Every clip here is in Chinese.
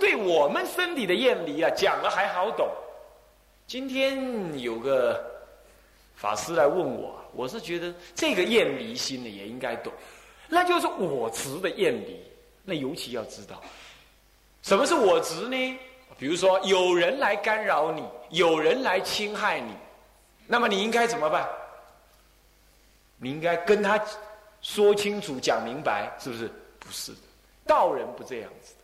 对我们身体的厌离啊，讲了还好懂。今天有个法师来问我，我是觉得这个厌离心呢也应该懂，那就是我执的厌离。那尤其要知道，什么是我执呢？比如说有人来干扰你，有人来侵害你，那么你应该怎么办？你应该跟他说清楚、讲明白，是不是？不是的，道人不这样子。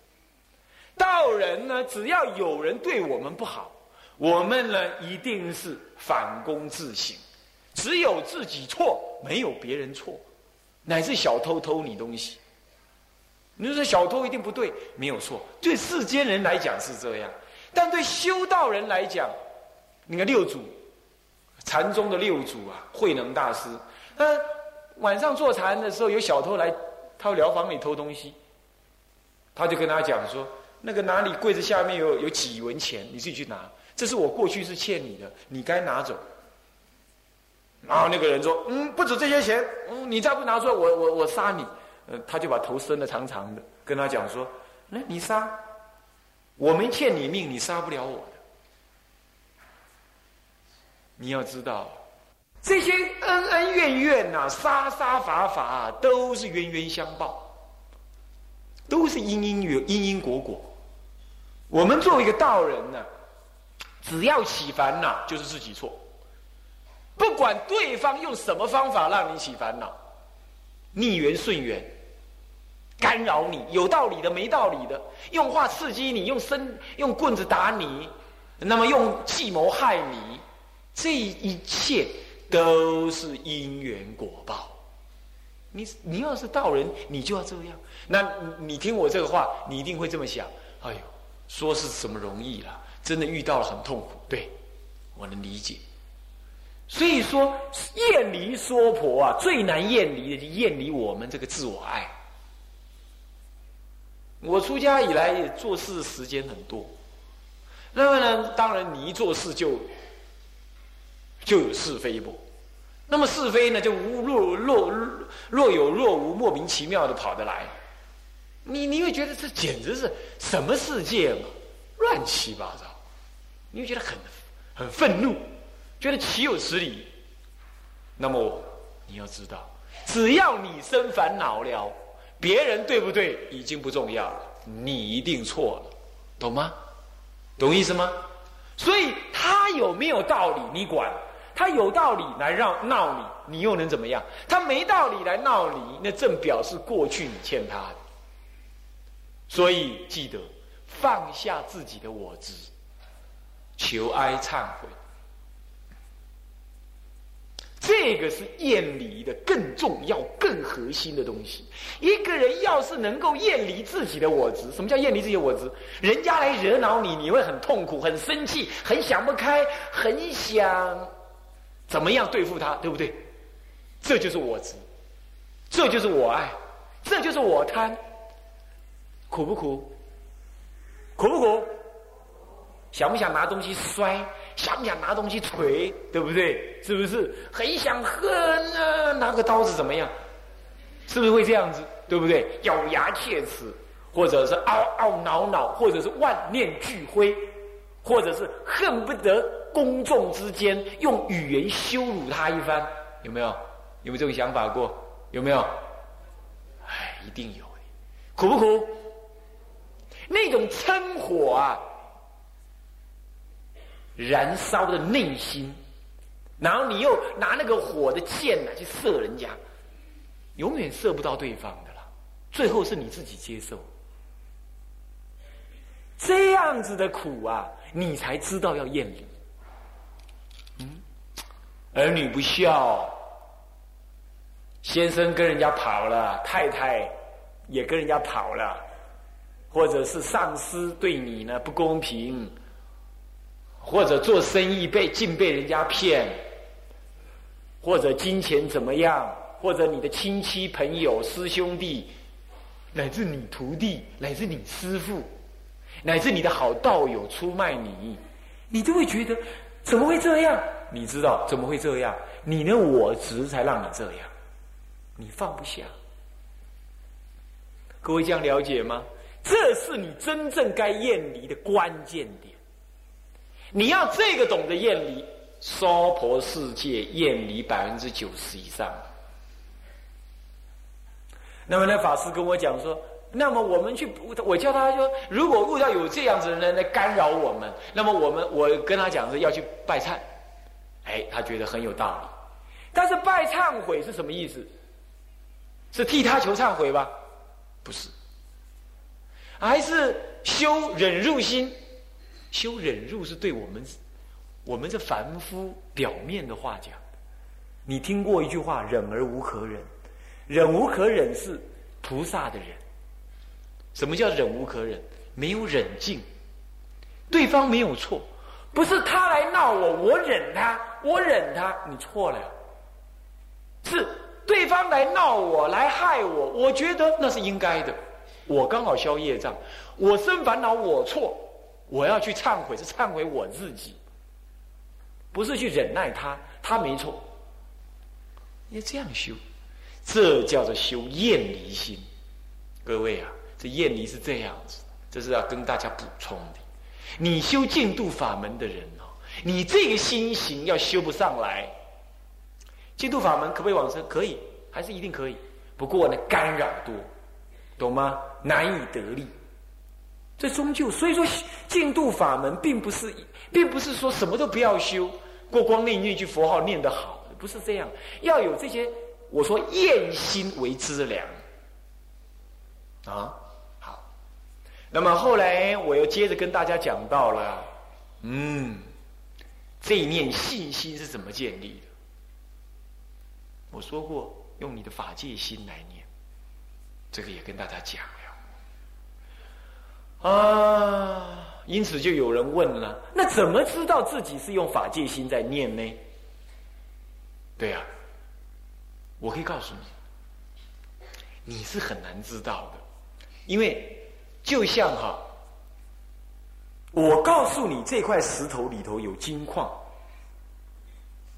道人呢，只要有人对我们不好，我们呢一定是反躬自省，只有自己错，没有别人错，乃至小偷偷你东西。你说小偷一定不对，没有错。对世间人来讲是这样，但对修道人来讲，你看六祖，禅宗的六祖啊，慧能大师，他晚上坐禅的时候，有小偷来他疗房里偷东西，他就跟他讲说，那个哪里柜子下面有有几文钱，你自己去拿，这是我过去是欠你的，你该拿走。然后那个人说，嗯，不止这些钱，嗯，你再不拿出来，我我我杀你。呃，他就把头伸得长长的，跟他讲说：“那你杀，我没欠你命，你杀不了我的。你要知道，这些恩恩怨怨呐，杀杀伐伐，都是冤冤相报，都是因因缘因因果果。我们作为一个道人呢，只要起烦恼，就是自己错。不管对方用什么方法让你起烦恼，逆缘顺缘。”干扰你，有道理的，没道理的，用话刺激你，用身用棍子打你，那么用计谋害你，这一切都是因缘果报。你你要是道人，你就要这样。那你听我这个话，你一定会这么想。哎呦，说是什么容易了？真的遇到了很痛苦。对，我能理解。所以说，厌离娑婆啊，最难厌离的就厌离我们这个自我爱。我出家以来也做事时间很多，那么呢，当然你一做事就就有是非不，那么是非呢就无若若若有若无，莫名其妙的跑得来，你你会觉得这简直是什么世界嘛，乱七八糟，你会觉得很很愤怒，觉得岂有此理？那么你要知道，只要你生烦恼了。别人对不对已经不重要了，你一定错了，懂吗？懂意思吗？所以他有没有道理你管？他有道理来让闹你，你又能怎么样？他没道理来闹你，那正表示过去你欠他的。所以记得放下自己的我执，求哀忏悔。这个是厌离的更重要、更核心的东西。一个人要是能够厌离自己的我执，什么叫厌离自己的我执？人家来惹恼你，你会很痛苦、很生气、很想不开、很想怎么样对付他，对不对？这就是我执，这就是我爱，这就是我贪，苦不苦？苦不苦？想不想拿东西摔？想不想拿东西锤？对不对？是不是很想恨啊？拿个刀子怎么样？是不是会这样子？对不对？咬牙切齿，或者是懊懊恼恼，或者是万念俱灰，或者是恨不得公众之间用语言羞辱他一番，有没有？有没有这种想法过？有没有？哎，一定有。苦不苦？那种嗔火啊！燃烧的内心，然后你又拿那个火的箭呢去射人家，永远射不到对方的了。最后是你自己接受，这样子的苦啊，你才知道要厌离。儿女不孝，先生跟人家跑了，太太也跟人家跑了，或者是上司对你呢不公平。或者做生意被竟被人家骗，或者金钱怎么样，或者你的亲戚朋友师兄弟，乃至你徒弟，乃至你师父，乃至你的好道友出卖你，你都会觉得怎么会这样？你知道怎么会这样？你的我执才让你这样，你放不下。各位这样了解吗？这是你真正该厌离的关键点。你要这个懂得厌离，娑婆世界厌离百分之九十以上。那么那法师跟我讲说，那么我们去，我叫他说，如果遇到有这样子的人来干扰我们，那么我们我跟他讲是要去拜忏。哎，他觉得很有道理。但是拜忏悔是什么意思？是替他求忏悔吧？不是，还是修忍辱心？修忍辱是对我们，我们这凡夫表面的话讲。你听过一句话“忍而无可忍”，忍无可忍是菩萨的忍。什么叫忍无可忍？没有忍劲，对方没有错，不是他来闹我，我忍他，我忍他，你错了。是对方来闹我，来害我，我觉得那是应该的。我刚好消业障，我生烦恼，我错，我要去忏悔，是忏悔我自己，不是去忍耐他，他没错。要这样修，这叫做修厌离心。各位啊，这厌离是这样子，这是要跟大家补充的。你修净度法门的人哦，你这个心行要修不上来。净土法门可不可以往生？可以，还是一定可以。不过呢，干扰多，懂吗？难以得力。这终究，所以说净土法门并不是，并不是说什么都不要修，过光念一句佛号念得好，不是这样。要有这些，我说厌心为资粮。啊，好。那么后来我又接着跟大家讲到了，嗯，这一念信心是怎么建立的？我说过，用你的法界心来念，这个也跟大家讲了啊。因此，就有人问了：那怎么知道自己是用法界心在念呢？对呀，我可以告诉你，你是很难知道的，因为就像哈，我告诉你这块石头里头有金矿，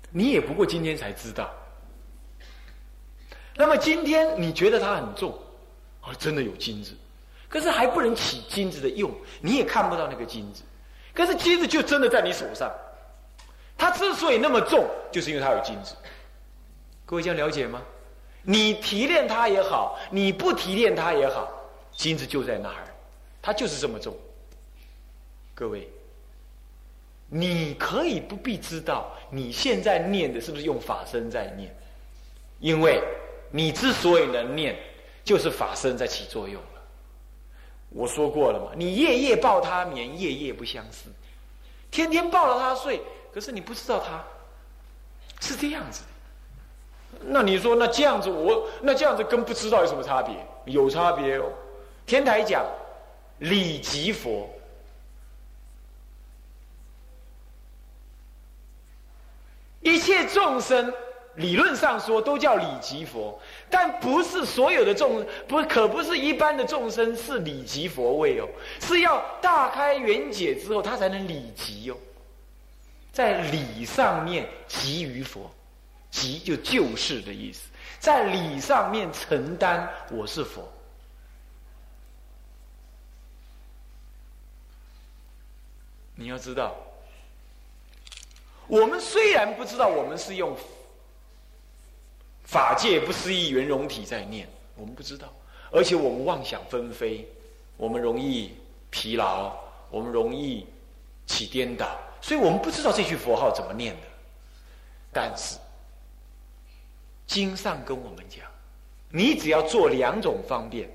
你也不过今天才知道。那么今天你觉得它很重，啊，真的有金子，可是还不能起金子的用，你也看不到那个金子，可是金子就真的在你手上。它之所以那么重，就是因为它有金子。各位这样了解吗？你提炼它也好，你不提炼它也好，金子就在那儿，它就是这么重。各位，你可以不必知道你现在念的是不是用法身在念，因为。你之所以能念，就是法身在起作用了。我说过了嘛，你夜夜抱他眠，夜夜不相思，天天抱着他睡，可是你不知道他是这样子。那你说，那这样子我那这样子跟不知道有什么差别？有差别哦。天台讲理即佛，一切众生。理论上说都叫理即佛，但不是所有的众不可不是一般的众生是理即佛位哦，是要大开圆解之后他才能理即哦，在理上面即于佛，即就救世的意思，在理上面承担我是佛。你要知道，我们虽然不知道我们是用。法界不思议圆融体在念，我们不知道，而且我们妄想纷飞，我们容易疲劳，我们容易起颠倒，所以我们不知道这句佛号怎么念的。但是经上跟我们讲，你只要做两种方便，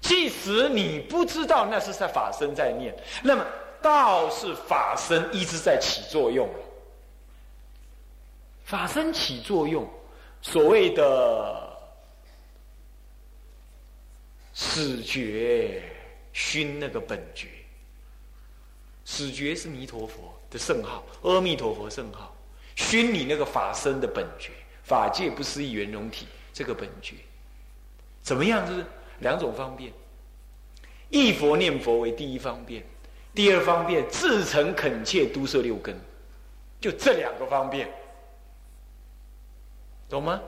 即使你不知道那是在法身在念，那么道是法身一直在起作用。法身起作用，所谓的始觉熏那个本觉，始觉是弥陀佛的圣号，阿弥陀佛圣号，熏你那个法身的本觉，法界不思议圆融体这个本觉，怎么样？就是两种方便，一佛念佛为第一方便，第二方便自诚恳切都摄六根，就这两个方便。懂吗？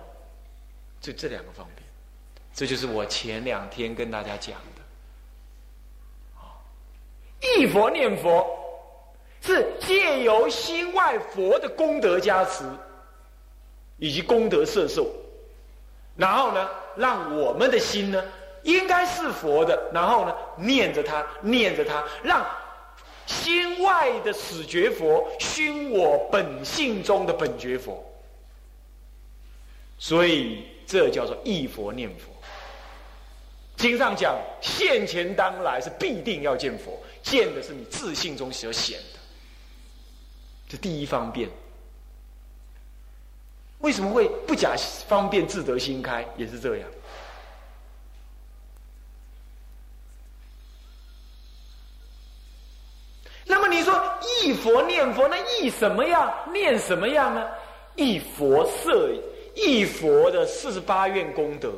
就这两个方便，这就是我前两天跟大家讲的。一佛念佛，是借由心外佛的功德加持，以及功德摄受，然后呢，让我们的心呢，应该是佛的，然后呢，念着它，念着它，让心外的始觉佛熏我本性中的本觉佛。所以这叫做一佛念佛。经上讲，现前当来是必定要见佛，见的是你自信中所显的，这第一方便。为什么会不假方便自得心开？也是这样。那么你说忆佛念佛，那忆什么样？念什么样呢？忆佛色，忆佛的四十八愿功德。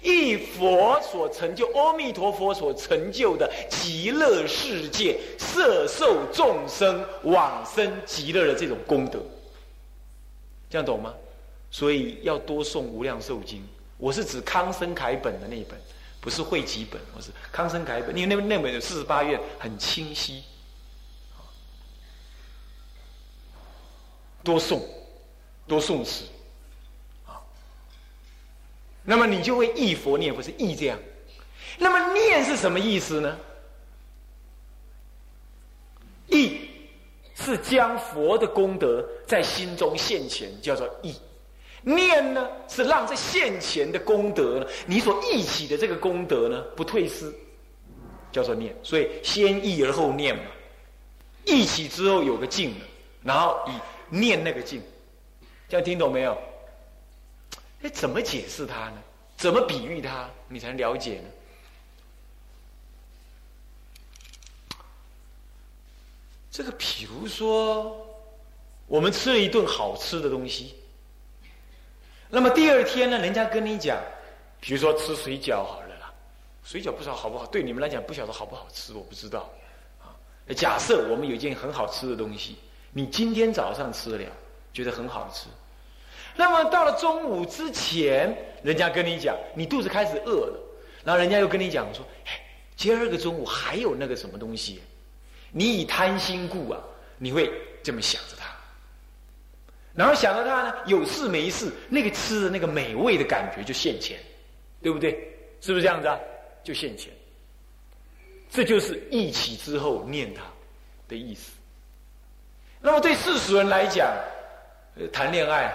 一佛所成就，阿弥陀佛所成就的极乐世界，色受众生往生极乐的这种功德，这样懂吗？所以要多诵《无量寿经》，我是指康生楷本的那一本，不是汇集本，我是康生楷本，因为那那本有四十八愿，很清晰。多诵，多诵词。那么你就会忆佛念佛是忆这样，那么念是什么意思呢？忆是将佛的功德在心中现前，叫做忆；念呢是让这现前的功德呢，你所忆起的这个功德呢不退失，叫做念。所以先忆而后念嘛，忆起之后有个静了，然后以念那个境，这样听懂没有？哎，怎么解释它呢？怎么比喻它，你才能了解呢？这个，比如说，我们吃了一顿好吃的东西，那么第二天呢，人家跟你讲，比如说吃水饺好了啦，水饺不知道好不好，对你们来讲不晓得好不好吃，我不知道啊。假设我们有一件很好吃的东西，你今天早上吃了，觉得很好吃。那么到了中午之前，人家跟你讲，你肚子开始饿了，然后人家又跟你讲说，哎，今儿个中午还有那个什么东西，你以贪心故啊，你会这么想着它，然后想着它呢，有事没事，那个吃的那个美味的感觉就现前，对不对？是不是这样子啊？就现前，这就是一起之后念他的意思。那么对世俗人来讲，谈恋爱。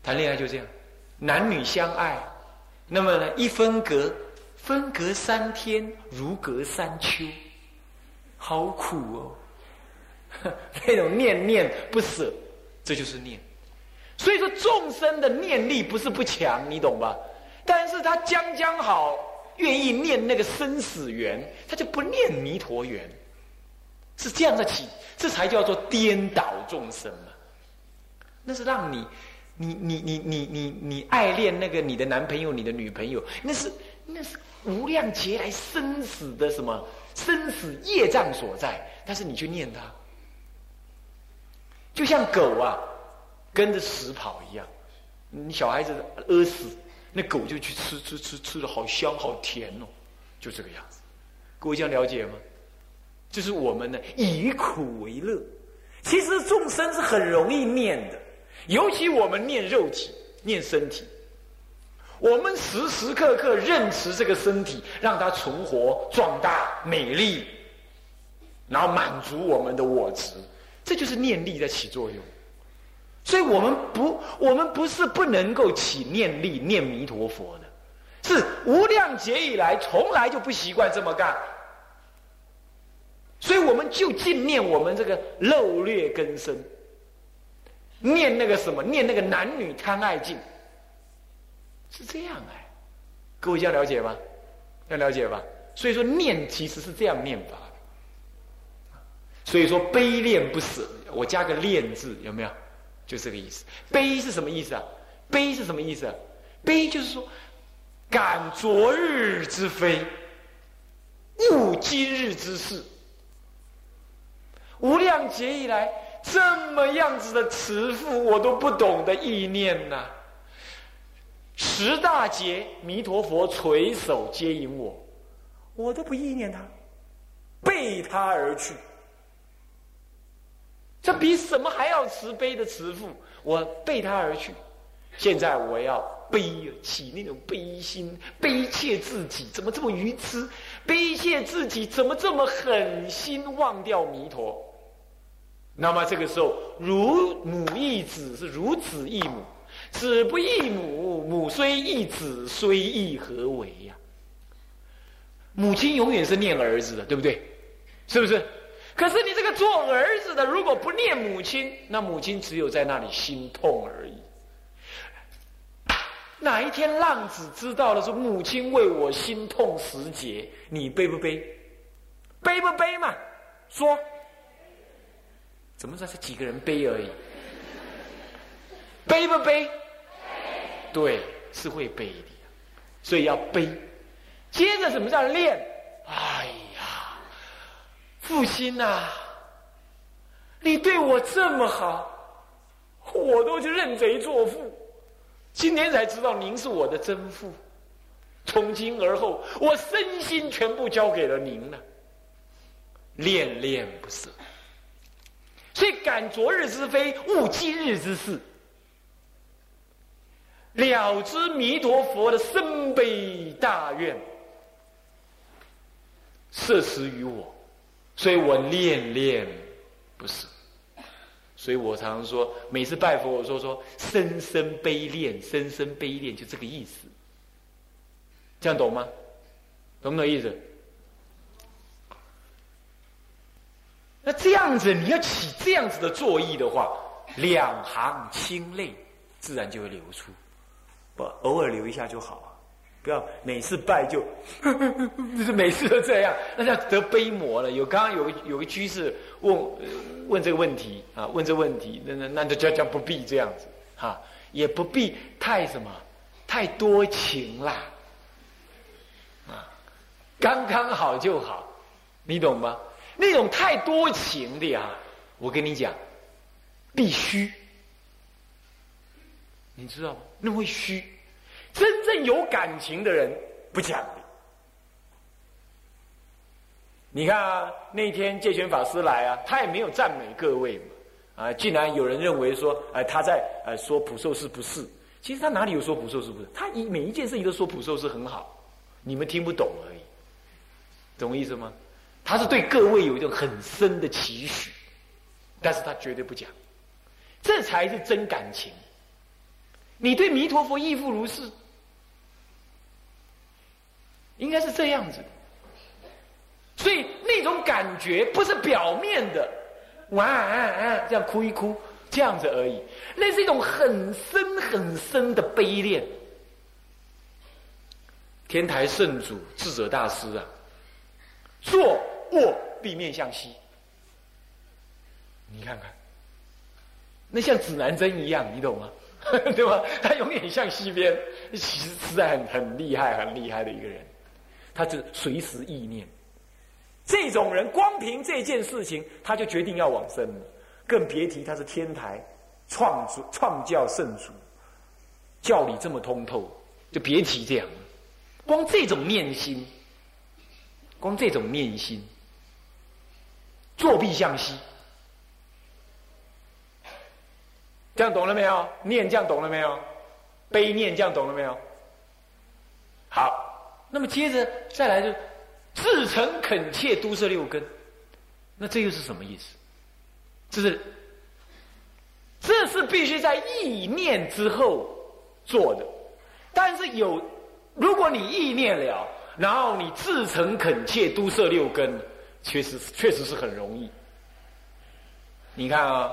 谈恋爱就这样，男女相爱，那么呢，一分隔，分隔三天如隔三秋，好苦哦。那种念念不舍，这就是念。所以说，众生的念力不是不强，你懂吧？但是他将将好，愿意念那个生死缘，他就不念弥陀缘，是这样的起，这才叫做颠倒众生嘛。那是让你。你你你你你你爱恋那个你的男朋友你的女朋友，那是那是无量劫来生死的什么生死业障所在，但是你去念他，就像狗啊跟着屎跑一样，你小孩子饿死，那狗就去吃吃吃吃的好香好甜哦，就这个样子，各位这样了解吗？就是我们呢以苦为乐，其实众生是很容易念的。尤其我们念肉体、念身体，我们时时刻刻认持这个身体，让它存活、壮大、美丽，然后满足我们的我执，这就是念力在起作用。所以我们不，我们不是不能够起念力念弥陀佛的，是无量劫以来从来就不习惯这么干，所以我们就尽念我们这个漏劣根深。念那个什么，念那个男女贪爱境，是这样哎，各位要了解吗？要了解吧。所以说念其实是这样念法的。所以说悲恋不舍，我加个恋字，有没有？就这个意思。悲是什么意思啊？悲是什么意思？悲就是说，感昨日之非，悟今日之事。无量劫以来。这么样子的慈父，我都不懂得意念呐！十大劫，弥陀佛垂手接引我，我都不意念他。背他而去。这比什么还要慈悲的慈父，我背他而去。现在我要悲起那种悲心，悲切自己怎么这么愚痴，悲切自己怎么这么狠心忘掉弥陀。那么这个时候，如母忆子是如子忆母，子不忆母，母虽忆子，虽忆何为呀？母亲永远是念儿子的，对不对？是不是？可是你这个做儿子的，如果不念母亲，那母亲只有在那里心痛而已。哪一天浪子知道了说母亲为我心痛时节，你悲不悲？悲不悲嘛？说，怎么说是几个人背而已？背不背？对，是会背的，所以要背。接着什么叫练？哎呀，父亲呐，你对我这么好，我都去认贼作父。今天才知道您是我的真父，从今而后，我身心全部交给了您了，恋恋不舍。所以感昨日之非，悟今日之事，了知弥陀佛的深悲大愿，摄持于我，所以我恋恋不舍。所以我常常说，每次拜佛，我说说深深悲恋，深深悲恋，就这个意思。这样懂吗？懂不懂意思？那这样子，你要起这样子的作意的话，两行清泪自然就会流出，不偶尔流一下就好啊。不要每次拜就，就是每次都这样，那叫得悲魔了。有刚刚有个有个居士问问这个问题啊，问这问题，那那那就叫叫不必这样子哈，也不必太什么太多情啦，啊，刚刚好就好，你懂吗？那种太多情的呀，我跟你讲，必须，你知道吗？那会虚。真正有感情的人不讲的。你看啊，那天戒权法师来啊，他也没有赞美各位嘛，啊，竟然有人认为说，哎，他在呃说普寿是不是？其实他哪里有说普寿是不是？他一每一件事情都说普寿是很好，你们听不懂而已，懂我意思吗？他是对各位有一种很深的期许，但是他绝对不讲，这才是真感情。你对弥陀佛亦复如是。应该是这样子，所以那种感觉不是表面的，哇啊啊这样哭一哭这样子而已，那是一种很深很深的悲恋。天台圣祖智者大师啊，做卧必面向西，你看看，那像指南针一样，你懂吗？对吧？他永远向西边，其实实在很很厉害、很厉害的一个人。他是随时意念，这种人光凭这件事情，他就决定要往生了，更别提他是天台创主创教圣主，教理这么通透，就别提这样了。光这种念心，光这种念心，作必向西，这样懂了没有？念这样懂了没有？悲念这样懂了没有？好。那么接着再来就自诚恳切都摄六根，那这又是什么意思？这是这是必须在意念之后做的，但是有如果你意念了，然后你自诚恳切都摄六根，确实确实是很容易。你看啊，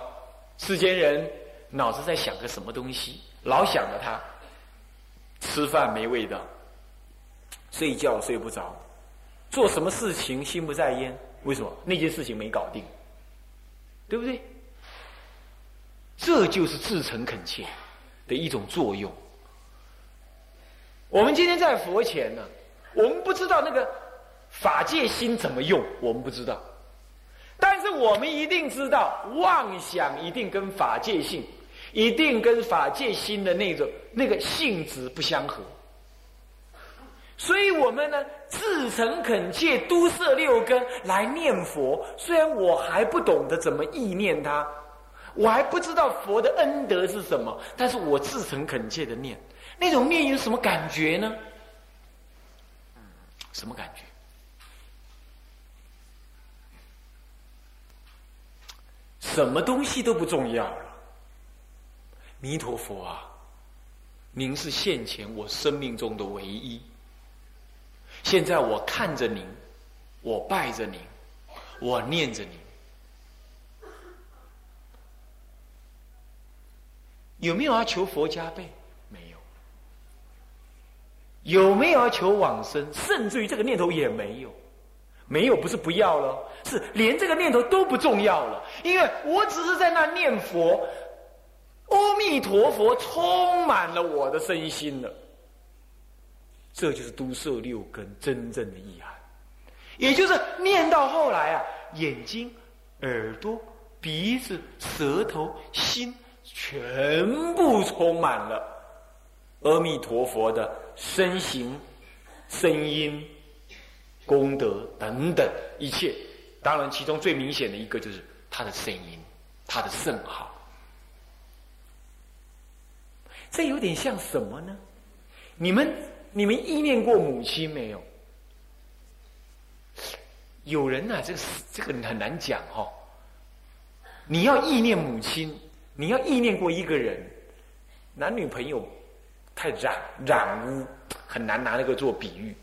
世间人脑子在想个什么东西，老想着他，吃饭没味道。睡觉睡不着，做什么事情心不在焉？为什么那件事情没搞定？对不对？这就是至诚恳切的一种作用。我们今天在佛前呢，我们不知道那个法界心怎么用，我们不知道。但是我们一定知道，妄想一定跟法界性，一定跟法界心的那种那个性质不相合。所以我们呢，自诚恳切，都摄六根来念佛。虽然我还不懂得怎么意念它，我还不知道佛的恩德是什么，但是我自诚恳切的念，那种念有什么感觉呢？什么感觉？什么东西都不重要了。弥陀佛啊，您是现前我生命中的唯一。现在我看着您，我拜着您，我念着您。有没有要求佛加倍？没有。有没有要求往生？甚至于这个念头也没有。没有不是不要了，是连这个念头都不重要了。因为我只是在那念佛，阿弥陀佛充满了我的身心了。这就是都摄六根真正的意涵，也就是念到后来啊，眼睛、耳朵、鼻子、舌头、心全部充满了阿弥陀佛的身形、声音。功德等等一切，当然其中最明显的一个就是他的声音，他的圣号。这有点像什么呢？你们你们意念过母亲没有？有人呐，这个这个很难讲哈。你要意念母亲，你要意念过一个人，男女朋友太染染污，很难拿那个做比喻。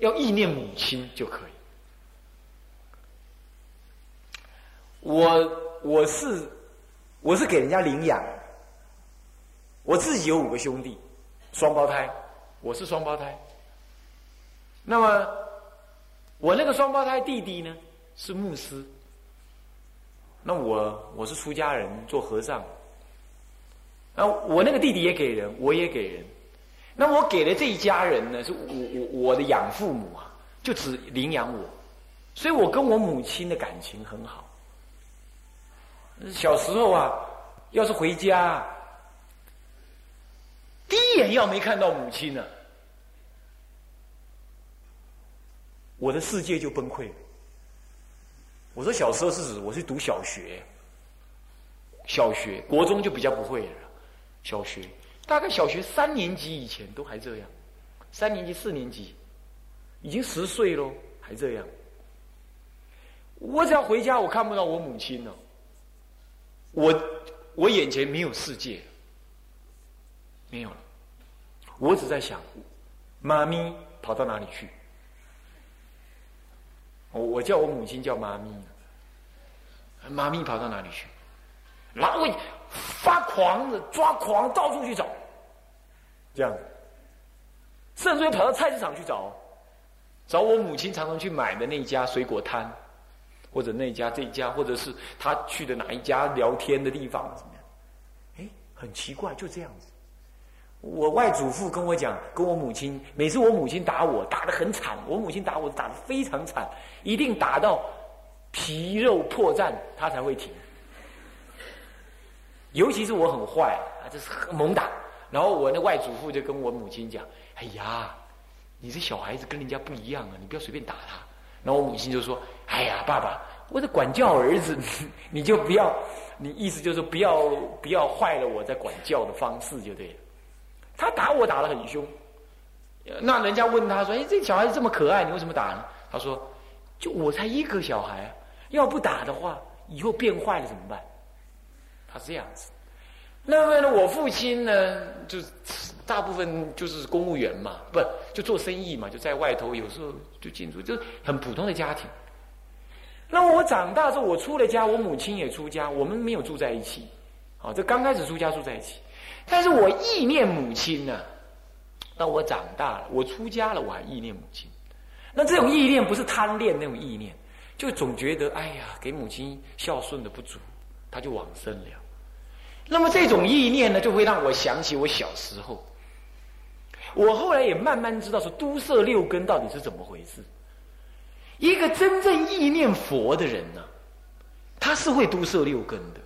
要意念母亲就可以。我我是我是给人家领养，我自己有五个兄弟，双胞胎，我是双胞胎。那么我那个双胞胎弟弟呢是牧师，那我我是出家人做和尚，然后我那个弟弟也给人，我也给人。那我给的这一家人呢，是我我我的养父母啊，就只领养我，所以我跟我母亲的感情很好。小时候啊，要是回家，第一眼要没看到母亲呢，我的世界就崩溃。我说小时候是指我是读小学，小学国中就比较不会了，小学。大概小学三年级以前都还这样，三年级、四年级，已经十岁喽，还这样。我只要回家，我看不到我母亲了，我我眼前没有世界，没有了。我只在想，妈咪跑到哪里去？我我叫我母亲叫妈咪，妈咪跑到哪里去？然后发狂的抓狂，到处去找。这样，甚至于跑到菜市场去找，找我母亲常常去买的那家水果摊，或者那家这家，或者是他去的哪一家聊天的地方，怎么样？哎，很奇怪，就这样子。我外祖父跟我讲，跟我母亲，每次我母亲打我，打得很惨，我母亲打我打得非常惨，一定打到皮肉破绽，他才会停。尤其是我很坏，啊，这是猛打。然后我那外祖父就跟我母亲讲：“哎呀，你这小孩子跟人家不一样啊，你不要随便打他。”然后我母亲就说：“哎呀，爸爸，我在管教儿子，你就不要，你意思就是不要不要坏了我在管教的方式就对了。”他打我打得很凶，那人家问他说：“哎，这小孩子这么可爱，你为什么打呢？”他说：“就我才一个小孩，要不打的话，以后变坏了怎么办？”他是这样子。那么呢，我父亲呢，就是大部分就是公务员嘛，不就做生意嘛，就在外头，有时候就进出，就很普通的家庭。那么我长大之后，我出了家，我母亲也出家，我们没有住在一起。好，这刚开始出家住在一起，但是我意念母亲呢。到我长大了，我出家了，我还意念母亲。那这种意念不是贪恋那种意念，就总觉得哎呀，给母亲孝顺的不足，他就往生了。那么这种意念呢，就会让我想起我小时候。我后来也慢慢知道，说都摄六根到底是怎么回事。一个真正意念佛的人呢，他是会都摄六根的。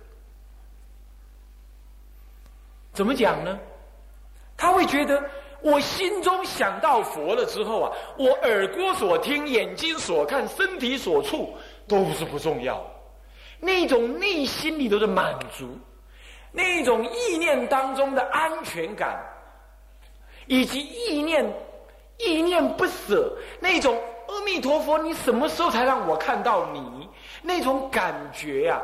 怎么讲呢？他会觉得我心中想到佛了之后啊，我耳朵所听、眼睛所看、身体所触，都是不重要。那种内心里头的满足，那种意念当中的安全感，以及意念意念不舍，那种阿弥陀佛，你什么时候才让我看到你？那种感觉呀，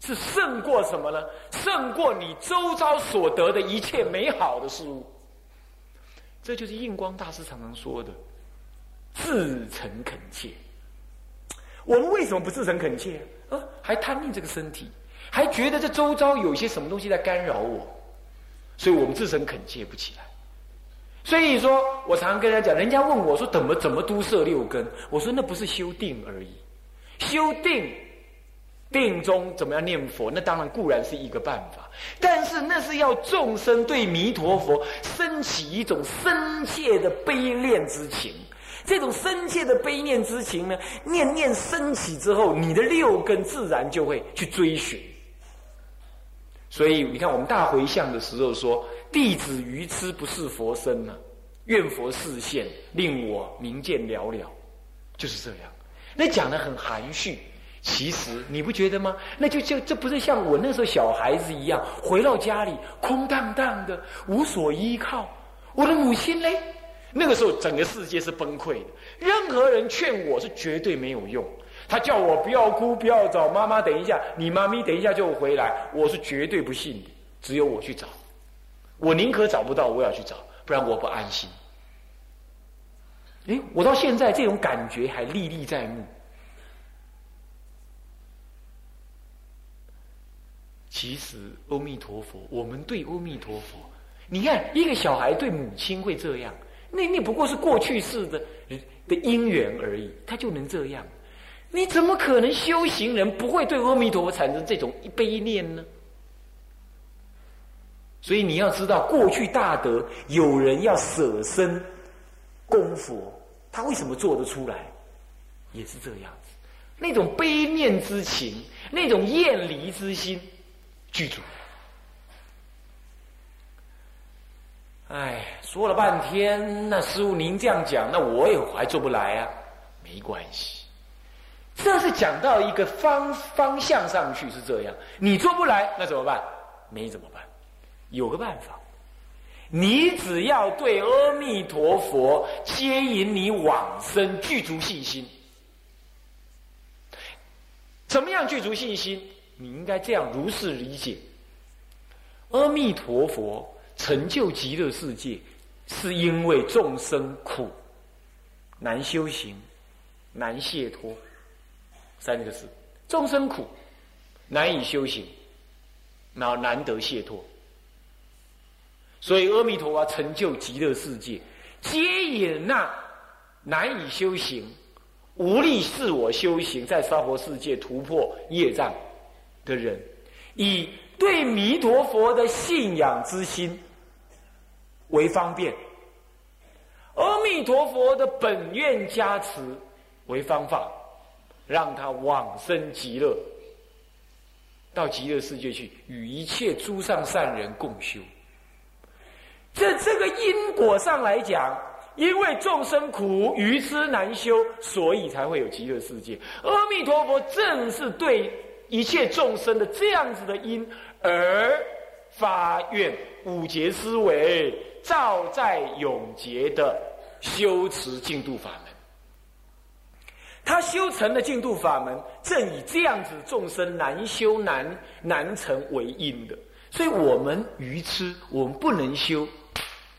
是胜过什么呢？胜过你周遭所得的一切美好的事物。这就是印光大师常常说的“自诚恳切”。我们为什么不自诚恳切啊？还贪恋这个身体，还觉得这周遭有些什么东西在干扰我，所以我们自身恳切不起来。所以说我常常跟人家讲，人家问我说怎么怎么都摄六根，我说那不是修定而已，修定。定中怎么样念佛？那当然固然是一个办法，但是那是要众生对弥陀佛升起一种深切的悲恋之情。这种深切的悲念之情呢，念念升起之后，你的六根自然就会去追寻。所以你看，我们大回向的时候说：“弟子愚痴不是佛身呢，愿佛示现，令我明见了了。”就是这样。那讲的很含蓄。其实你不觉得吗？那就就这不是像我那时候小孩子一样，回到家里空荡荡的，无所依靠。我的母亲嘞，那个时候整个世界是崩溃的，任何人劝我是绝对没有用。他叫我不要哭，不要找妈妈，等一下，你妈咪等一下就回来，我是绝对不信的。只有我去找，我宁可找不到，我也要去找，不然我不安心。哎，我到现在这种感觉还历历在目。其实，阿弥陀佛，我们对阿弥陀佛，你看一个小孩对母亲会这样，那那不过是过去式的的因缘而已，他就能这样。你怎么可能修行人不会对阿弥陀佛产生这种悲念呢？所以你要知道，过去大德有人要舍身供佛，他为什么做得出来？也是这样子，那种悲念之情，那种厌离之心。剧组，哎，说了半天，那师傅您这样讲，那我也还做不来啊。没关系，这是讲到一个方方向上去是这样。你做不来，那怎么办？没怎么办？有个办法，你只要对阿弥陀佛接引你往生具足信心。怎么样具足信心？你应该这样如是理解：阿弥陀佛成就极乐世界，是因为众生苦难修行，难解脱。三个字：众生苦难以修行，然后难得解脱。所以阿弥陀佛成就极乐世界，接引那难以修行、无力自我修行，在娑婆世界突破业障。的人，以对弥陀佛的信仰之心为方便，阿弥陀佛的本愿加持为方法，让他往生极乐，到极乐世界去与一切诸上善人共修。这这个因果上来讲，因为众生苦，愚痴难修，所以才会有极乐世界。阿弥陀佛正是对。一切众生的这样子的因，而发愿五劫思维，照在永劫的修持净土法门。他修成了净土法门，正以这样子众生难修难难成为因的。所以我们愚痴，我们不能修，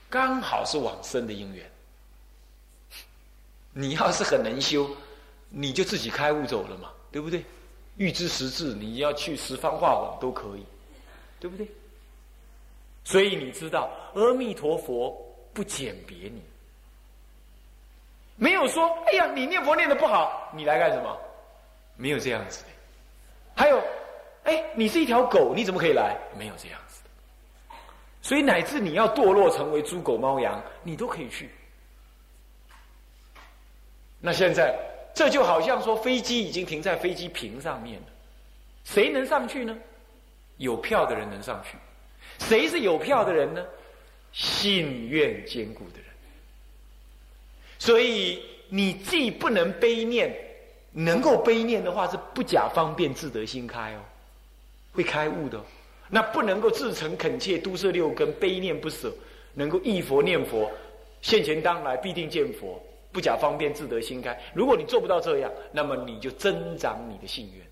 刚好是往生的因缘。你要是很能修，你就自己开悟走了嘛，对不对？欲知实质，你要去十方化网都可以，对不对？所以你知道，阿弥陀佛不鉴别你，没有说“哎呀，你念佛念的不好，你来干什么？”没有这样子的。还有，哎，你是一条狗，你怎么可以来？没有这样子的。所以乃至你要堕落成为猪狗猫羊，你都可以去。那现在。这就好像说，飞机已经停在飞机坪上面了，谁能上去呢？有票的人能上去。谁是有票的人呢？信愿坚固的人。所以你既不能悲念，能够悲念的话是不假方便自得心开哦，会开悟的。那不能够自诚恳切，都摄六根，悲念不舍，能够忆佛念佛，现前当来必定见佛，不假方便自得心开。如果你做不到这样，那么你就增长你的信愿。